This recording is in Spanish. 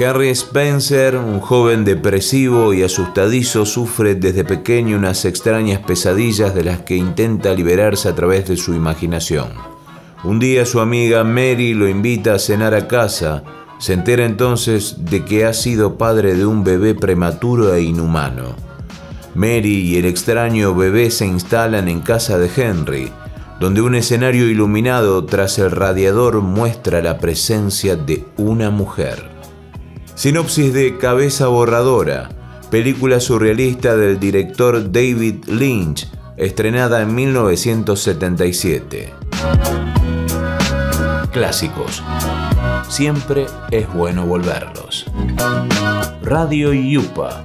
Henry Spencer, un joven depresivo y asustadizo, sufre desde pequeño unas extrañas pesadillas de las que intenta liberarse a través de su imaginación. Un día su amiga Mary lo invita a cenar a casa. Se entera entonces de que ha sido padre de un bebé prematuro e inhumano. Mary y el extraño bebé se instalan en casa de Henry, donde un escenario iluminado tras el radiador muestra la presencia de una mujer. Sinopsis de Cabeza Borradora, película surrealista del director David Lynch, estrenada en 1977. Clásicos. Siempre es bueno volverlos. Radio Yupa,